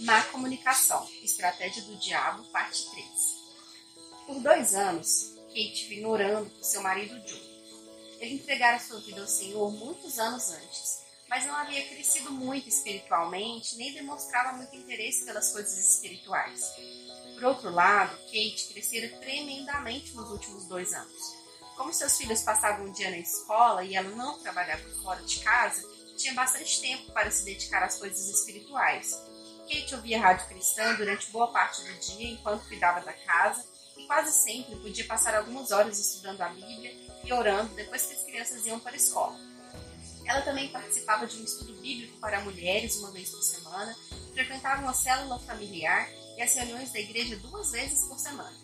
Má comunicação, estratégia do diabo, parte 3. Por dois anos, Kate vinha orando por seu marido Joe. Ele entregara sua vida ao Senhor muitos anos antes, mas não havia crescido muito espiritualmente, nem demonstrava muito interesse pelas coisas espirituais. Por outro lado, Kate crescera tremendamente nos últimos dois anos. Como seus filhos passavam um dia na escola e ela não trabalhava fora de casa, tinha bastante tempo para se dedicar às coisas espirituais. Kate ouvia rádio cristã durante boa parte do dia enquanto cuidava da casa e quase sempre podia passar algumas horas estudando a Bíblia e orando depois que as crianças iam para a escola. Ela também participava de um estudo bíblico para mulheres uma vez por semana, frequentava uma célula familiar e as reuniões da igreja duas vezes por semana.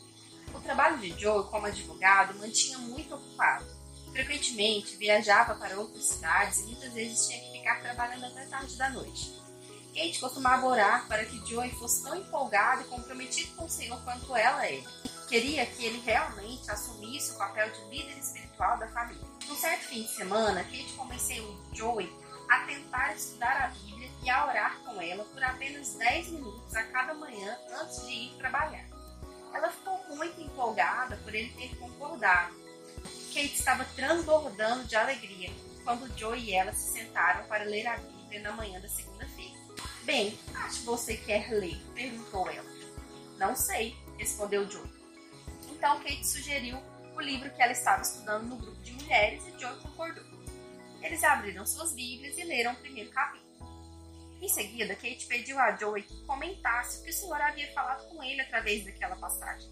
O trabalho de Joe como advogado mantinha muito ocupado. Frequentemente viajava para outras cidades e muitas vezes tinha que ficar trabalhando até tarde da noite. Kate costumava orar para que Joey fosse tão empolgado e comprometido com o Senhor quanto ela ele. Queria que ele realmente assumisse o papel de líder espiritual da família. Num certo fim de semana, Kate convenceu Joey a tentar estudar a Bíblia e a orar com ela por apenas 10 minutos a cada manhã antes de ir trabalhar. Ela ficou muito empolgada por ele ter concordado. Kate estava transbordando de alegria quando Joe e ela se sentaram para ler a Bíblia na manhã da segunda-feira. Bem, acho que você quer ler? perguntou ela. Não sei, respondeu Joe. Então Kate sugeriu o livro que ela estava estudando no grupo de mulheres e Joe concordou. Eles abriram suas Bíblias e leram o primeiro capítulo. Em seguida, Kate pediu a Joey que comentasse o que o senhor havia falado com ele através daquela passagem.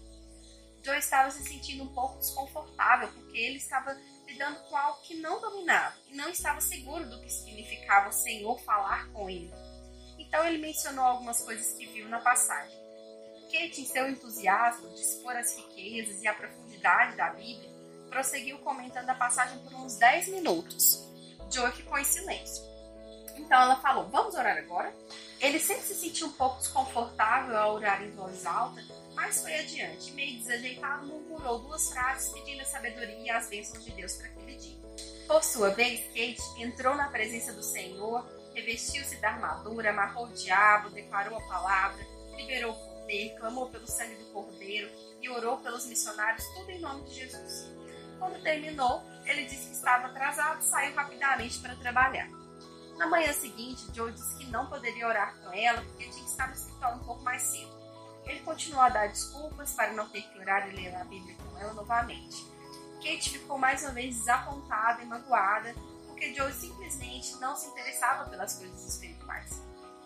Joey estava se sentindo um pouco desconfortável porque ele estava lidando com algo que não dominava e não estava seguro do que significava o Senhor falar com ele. Então ele mencionou algumas coisas que viu na passagem. Kate, em seu entusiasmo de expor as riquezas e a profundidade da Bíblia, prosseguiu comentando a passagem por uns 10 minutos. Joey ficou em silêncio. Então ela falou: Vamos orar agora? Ele sempre se sentiu um pouco desconfortável ao orar em voz alta, mas foi adiante. Meio desajeitado, murmurou duas frases pedindo a sabedoria e as bênçãos de Deus para aquele dia. Por sua vez, Kate entrou na presença do Senhor, revestiu-se da armadura, amarrou o diabo, declarou a palavra, liberou o poder, clamou pelo sangue do Cordeiro e orou pelos missionários, tudo em nome de Jesus. Quando terminou, ele disse que estava atrasado e saiu rapidamente para trabalhar. Na manhã seguinte, Joe disse que não poderia orar com ela porque tinha que estar no escritório um pouco mais cedo. Ele continuou a dar desculpas para não ter que orar e ler a Bíblia com ela novamente. Kate ficou mais uma vez desapontada e magoada porque Joe simplesmente não se interessava pelas coisas espirituais.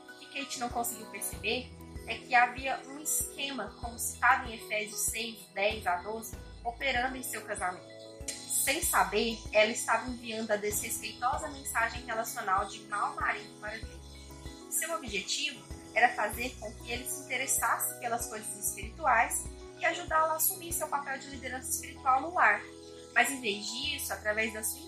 O que Kate não conseguiu perceber é que havia um esquema, como citado em Efésios 6, 10 a 12, operando em seu casamento. Sem saber, ela estava enviando a desrespeitosa mensagem relacional de mau marido para Deus. Seu objetivo era fazer com que ele se interessasse pelas coisas espirituais e ajudá-la a assumir seu papel de liderança espiritual no lar. Mas em vez disso, através da sua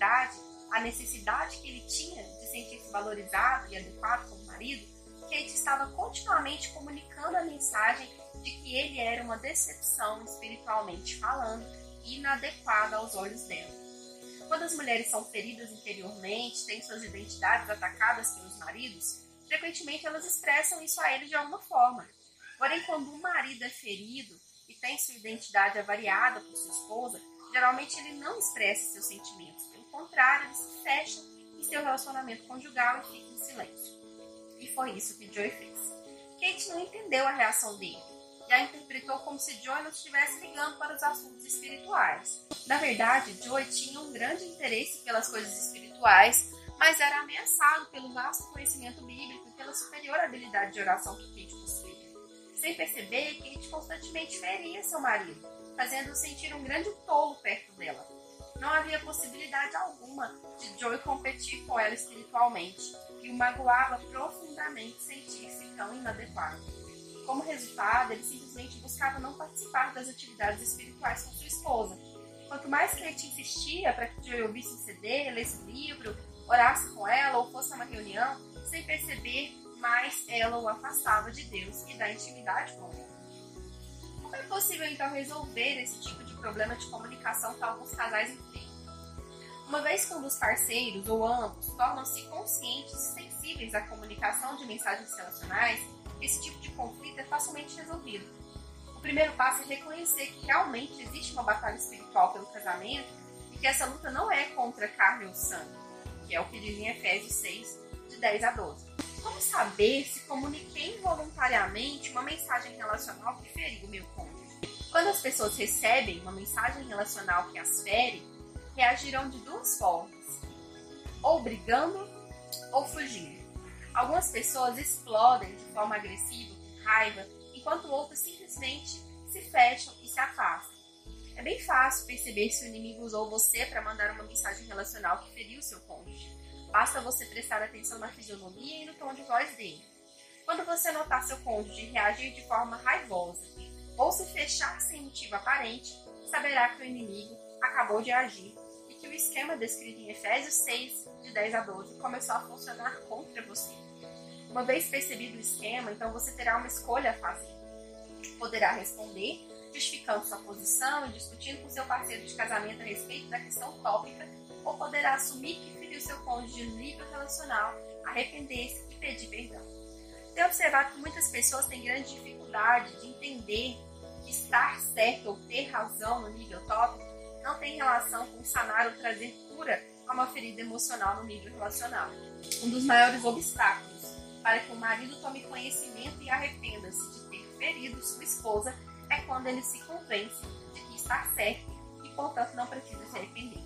insensibilidade, a necessidade que ele tinha de sentir-se valorizado e adequado como marido, Kate estava continuamente comunicando a mensagem de que ele era uma decepção espiritualmente falando inadequada aos olhos dela. Quando as mulheres são feridas interiormente, têm suas identidades atacadas pelos maridos, frequentemente elas expressam isso a ele de alguma forma. Porém, quando um marido é ferido e tem sua identidade avariada por sua esposa, geralmente ele não expressa seus sentimentos. Contrário, ele se fecha em seu relacionamento conjugal e fica em silêncio. E foi isso que Joey fez. Kate não entendeu a reação dele e a interpretou como se Joy não estivesse ligando para os assuntos espirituais. Na verdade, Joy tinha um grande interesse pelas coisas espirituais, mas era ameaçado pelo vasto conhecimento bíblico e pela superior habilidade de oração que Kate possuía. Sem perceber, Kate constantemente feria seu marido, fazendo-o sentir um grande tolo perto dela. Possibilidade alguma de Joy competir com ela espiritualmente, e o magoava profundamente sentir-se tão inadequado. Como resultado, ele simplesmente buscava não participar das atividades espirituais com sua esposa. Quanto mais Kate insistia para que Joey ouvisse o CD, lesse o livro, orasse com ela ou fosse a uma reunião, sem perceber, mais ela o afastava de Deus e da intimidade com ele. Como é possível então resolver esse tipo de problema de comunicação que alguns casais enfrentam? Uma vez que um dos parceiros ou ambos tornam-se conscientes e sensíveis à comunicação de mensagens relacionais, esse tipo de conflito é facilmente resolvido. O primeiro passo é reconhecer que realmente existe uma batalha espiritual pelo casamento e que essa luta não é contra carne ou sangue, que é o que diz em Efésios 6, de 10 a 12. Como saber se comuniquei involuntariamente uma mensagem relacional que feriu o meu cônjuge? Quando as pessoas recebem uma mensagem relacional que as fere, reagirão de duas formas: ou brigando ou fugindo. Algumas pessoas explodem de forma agressiva, com raiva, enquanto outras simplesmente se fecham e se afastam. É bem fácil perceber se o inimigo usou você para mandar uma mensagem relacional que feriu seu cônjuge. Basta você prestar atenção na fisionomia e no tom de voz dele. Quando você notar seu cônjuge reagir de forma raivosa ou se fechar sem motivo aparente, saberá que o inimigo acabou de agir e que o esquema descrito em Efésios 6, de 10 a 12, começou a funcionar contra você. Uma vez percebido o esquema, então você terá uma escolha a fazer. Poderá responder, justificando sua posição e discutindo com seu parceiro de casamento a respeito da questão tópica, ou poderá assumir que feriu seu cônjuge no nível relacional, arrepender-se e pedir perdão. Tenho observado que muitas pessoas têm grande dificuldade de entender que estar certo ou ter razão no nível tópico não tem relação com sanar ou trazer cura a uma ferida emocional no nível relacional. Um dos maiores obstáculos para que o marido tome conhecimento e arrependa-se de ter ferido sua esposa é quando ele se convence de que está certo e, portanto, não precisa se arrepender.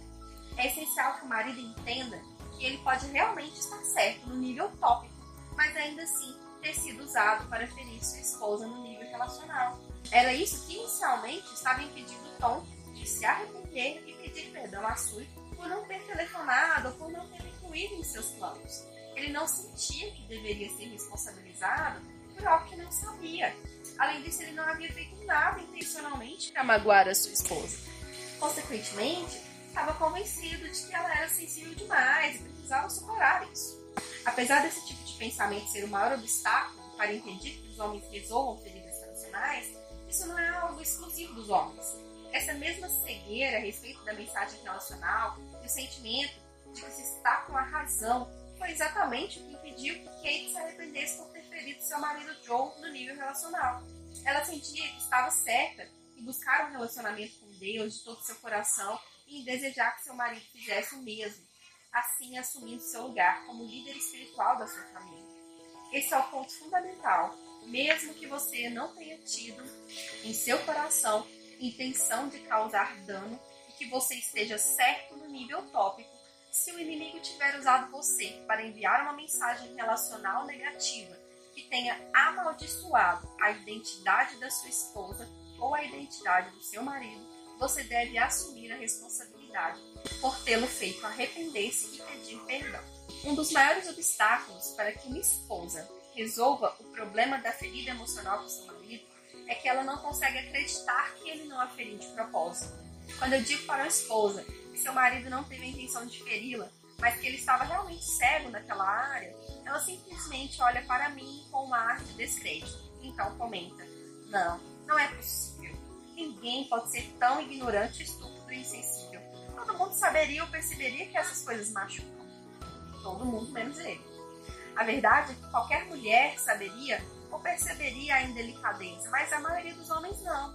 É essencial que o marido entenda que ele pode realmente estar certo no nível tópico, mas ainda assim ter sido usado para ferir sua esposa no nível relacional. Era isso que inicialmente estava impedindo Tom se arrepender e pedir perdão a Sui por não ter telefonado ou por não ter incluído em seus planos. Ele não sentia que deveria ser responsabilizado por algo que não sabia. Além disso, ele não havia feito nada intencionalmente para magoar a sua esposa. Consequentemente, estava convencido de que ela era sensível demais e precisava superar isso. Apesar desse tipo de pensamento ser o maior obstáculo para impedir que os homens resolvam feridas tradicionais, isso não é algo exclusivo dos homens. Essa mesma cegueira a respeito da mensagem relacional e o sentimento de que se está com a razão foi exatamente o que impediu que Kate se arrependesse por ter ferido seu marido Joe no nível relacional. Ela sentia que estava certa em buscar um relacionamento com Deus de todo seu coração e em desejar que seu marido fizesse o mesmo, assim assumindo seu lugar como líder espiritual da sua família. Esse é o ponto fundamental. Mesmo que você não tenha tido em seu coração intenção de causar dano e que você esteja certo no nível tópico, se o inimigo tiver usado você para enviar uma mensagem relacional negativa que tenha amaldiçoado a identidade da sua esposa ou a identidade do seu marido, você deve assumir a responsabilidade por tê-lo feito arrepender-se e pedir perdão. Um dos maiores obstáculos para que uma esposa resolva o problema da ferida emocional do seu marido é que ela não consegue acreditar que ele não a feriu de propósito. Quando eu digo para a esposa que seu marido não teve a intenção de feri-la, mas que ele estava realmente cego naquela área, ela simplesmente olha para mim com uma ar de descrédito. Então comenta: Não, não é possível. Ninguém pode ser tão ignorante, estúpido e insensível. Todo mundo saberia ou perceberia que essas coisas machucam. Todo mundo menos ele. A verdade é que qualquer mulher saberia ou perceberia a indelicadeza, mas a maioria dos homens não.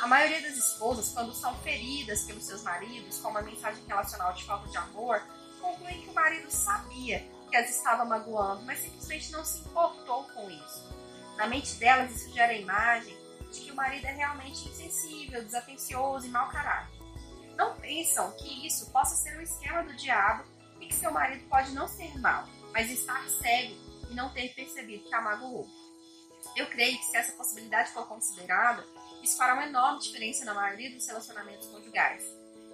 A maioria das esposas, quando são feridas pelos seus maridos com uma mensagem relacional de falta de amor, concluem que o marido sabia que as estava magoando, mas simplesmente não se importou com isso. Na mente delas, isso gera a imagem de que o marido é realmente insensível, desatencioso e mau caráter. Não pensam que isso possa ser um esquema do diabo e que seu marido pode não ser mau, mas estar cego e não ter percebido que a magoou. Eu creio que se essa possibilidade for considerada, isso fará uma enorme diferença na maioria dos relacionamentos conjugais.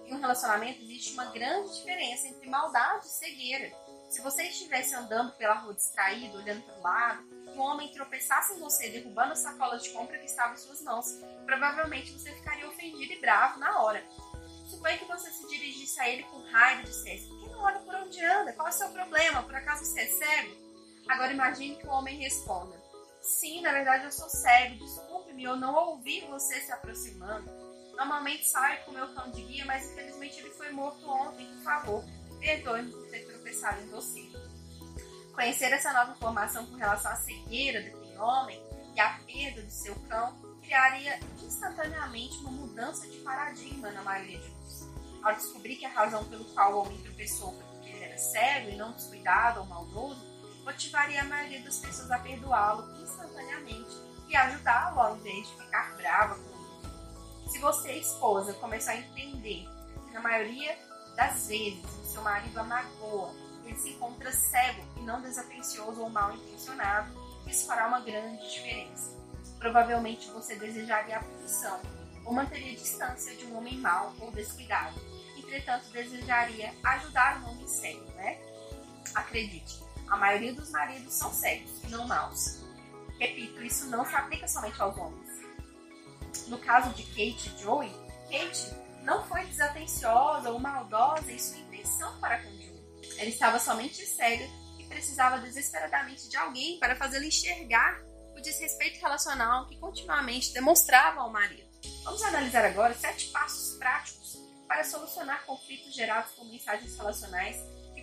Em um relacionamento existe uma grande diferença entre maldade e cegueira. Se você estivesse andando pela rua distraído, olhando para o lado, um homem tropeçasse em você, derrubando a sacola de compra que estava em suas mãos, provavelmente você ficaria ofendido e bravo na hora. Suponha que você se dirigisse a ele com raiva e dissesse: Por que não olha por onde anda? Qual é o seu problema? Por acaso você é cego? Agora imagine que o homem responda: Sim, na verdade eu sou cego, desculpe-me, eu não ouvi você se aproximando. Normalmente sai com o meu cão de guia, mas infelizmente ele foi morto ontem. Por favor, perdoe-me por ter tropeçado em você. Conhecer essa nova informação com relação à cegueira daquele homem e à perda do seu cão criaria instantaneamente uma mudança de paradigma na maioria de nós. Ao descobrir que a razão pelo qual o homem tropeçou foi porque ele era cego e não descuidado ou maldoso, motivaria a maioria das pessoas a perdoá-lo instantaneamente e ajudá-lo ao invés de ficar brava com ele. Se você, esposa, começar a entender que na maioria das vezes o seu marido a magoa, ele se encontra cego e não desatencioso ou mal intencionado, isso fará uma grande diferença. Provavelmente você desejaria a punição ou manteria distância de um homem mau ou descuidado. Entretanto, desejaria ajudar um homem cego, né? Acredite, a maioria dos maridos são cegos e não maus. Repito, isso não se aplica somente aos homens. No caso de Kate e Joey, Kate não foi desatenciosa ou maldosa em sua intenção para com Joey. Ela estava somente cega e precisava desesperadamente de alguém para fazê-la enxergar o desrespeito relacional que continuamente demonstrava ao marido. Vamos analisar agora sete passos práticos para solucionar conflitos gerados por mensagens relacionais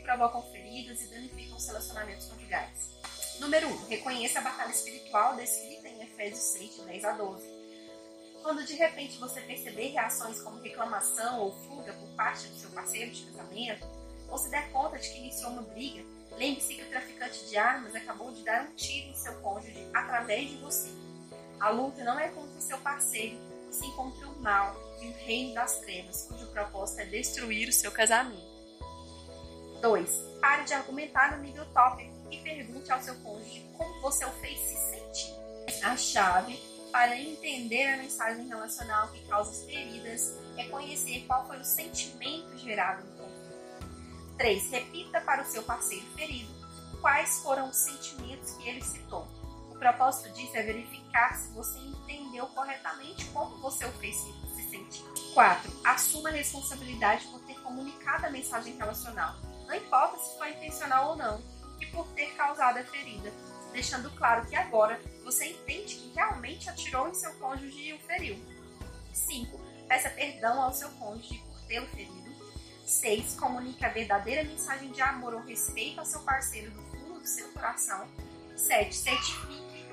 provocam feridas e danificam os relacionamentos conjugais. Número 1. Um, reconheça a batalha espiritual descrita em Efésios 6, de 10 a 12. Quando de repente você perceber reações como reclamação ou fuga por parte do seu parceiro de casamento, ou se der conta de que iniciou uma briga, lembre-se que o traficante de armas acabou de dar um tiro em seu cônjuge através de você. A luta não é contra seu parceiro, sim contra o mal e o reino das trevas, cujo propósito é destruir o seu casamento. 2. Pare de argumentar no nível tópico e pergunte ao seu cônjuge como você o fez se sentir. A chave para entender a mensagem relacional que causa feridas é conhecer qual foi o sentimento gerado no conflito. 3. Repita para o seu parceiro ferido quais foram os sentimentos que ele citou. O propósito disso é verificar se você entendeu corretamente como você o fez se sentir. 4. Assuma a responsabilidade por ter comunicado a mensagem relacional não importa se foi intencional ou não, e por ter causado a ferida, deixando claro que agora você entende que realmente atirou em seu cônjuge e o feriu. 5. Peça perdão ao seu cônjuge por tê-lo ferido. 6. Comunique a verdadeira mensagem de amor ou respeito ao seu parceiro do fundo do seu coração. 7. Certifique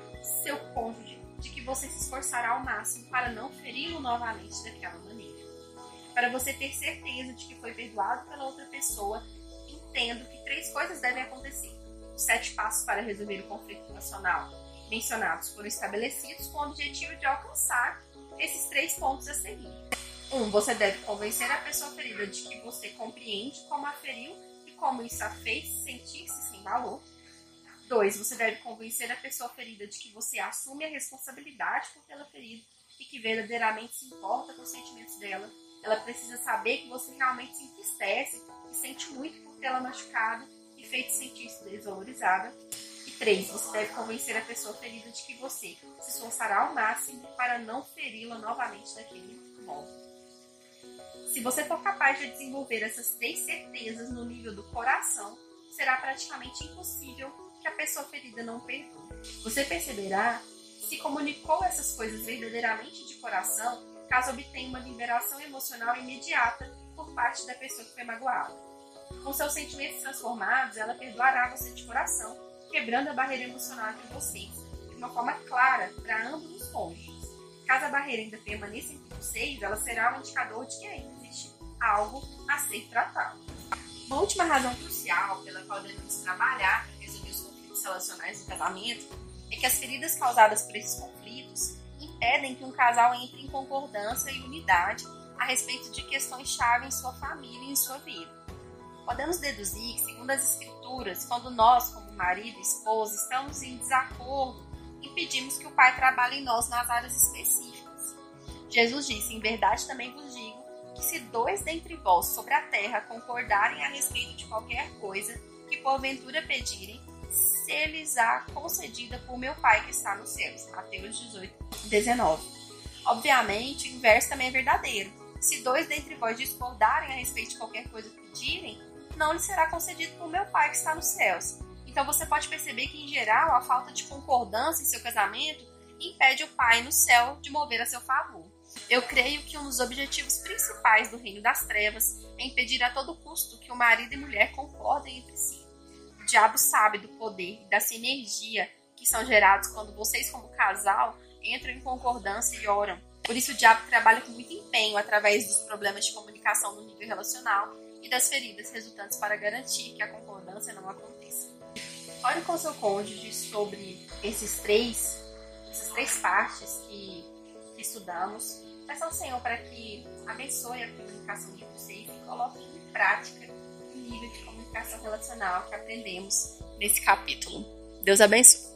seu cônjuge de que você se esforçará ao máximo para não feri-lo novamente daquela maneira. Para você ter certeza de que foi perdoado pela outra pessoa entendo que três coisas devem acontecer. Os sete passos para resolver o conflito nacional mencionados foram estabelecidos com o objetivo de alcançar esses três pontos a seguir. Um, você deve convencer a pessoa ferida de que você compreende como a feriu e como isso a fez sentir-se sem valor. Dois, você deve convencer a pessoa ferida de que você assume a responsabilidade por tê-la ferido e que verdadeiramente se importa com os sentimentos dela. Ela precisa saber que você realmente se entristece muito tê-la machucado e feito sentir-se desvalorizada. E três, você deve convencer a pessoa ferida de que você se esforçará ao máximo para não feri-la novamente daquele modo. Se você for capaz de desenvolver essas três certezas no nível do coração, será praticamente impossível que a pessoa ferida não perdoe. Você perceberá se comunicou essas coisas verdadeiramente de coração caso obtenha uma liberação emocional imediata por parte da pessoa que foi magoada. Com seus sentimentos transformados, ela perdoará você de coração, quebrando a barreira emocional entre vocês, de uma forma clara para ambos os cônjuges. Caso a barreira ainda permaneça entre vocês, ela será um indicador de que ainda existe algo a ser tratado. Uma última razão crucial pela qual devemos trabalhar para resolver os conflitos relacionais do casamento é que as feridas causadas por esses conflitos impedem que um casal entre em concordância e unidade a respeito de questões-chave em sua família e em sua vida. Podemos deduzir que, segundo as Escrituras, quando nós, como marido e esposa, estamos em desacordo, impedimos que o Pai trabalhe em nós nas áreas específicas. Jesus disse: Em verdade também vos digo que se dois dentre vós sobre a terra concordarem a respeito de qualquer coisa que porventura pedirem, se lhes há concedida por meu Pai que está nos céus. Mateus 18, 19. Obviamente, o inverso também é verdadeiro. Se dois dentre vós discordarem a respeito de qualquer coisa que pedirem, não lhe será concedido por meu Pai que está nos céus. Então você pode perceber que, em geral, a falta de concordância em seu casamento impede o Pai no céu de mover a seu favor. Eu creio que um dos objetivos principais do reino das trevas é impedir a todo custo que o marido e mulher concordem entre si. O diabo sabe do poder e da sinergia que são gerados quando vocês, como casal, entram em concordância e oram. Por isso, o diabo trabalha com muito empenho através dos problemas de comunicação no nível relacional e das feridas resultantes para garantir que a concordância não aconteça. Ore com seu cônjuge sobre esses três, essas três partes que, que estudamos. Peça ao Senhor para que abençoe a comunicação de vocês e coloque em prática o nível de comunicação relacional que aprendemos nesse capítulo. Deus abençoe.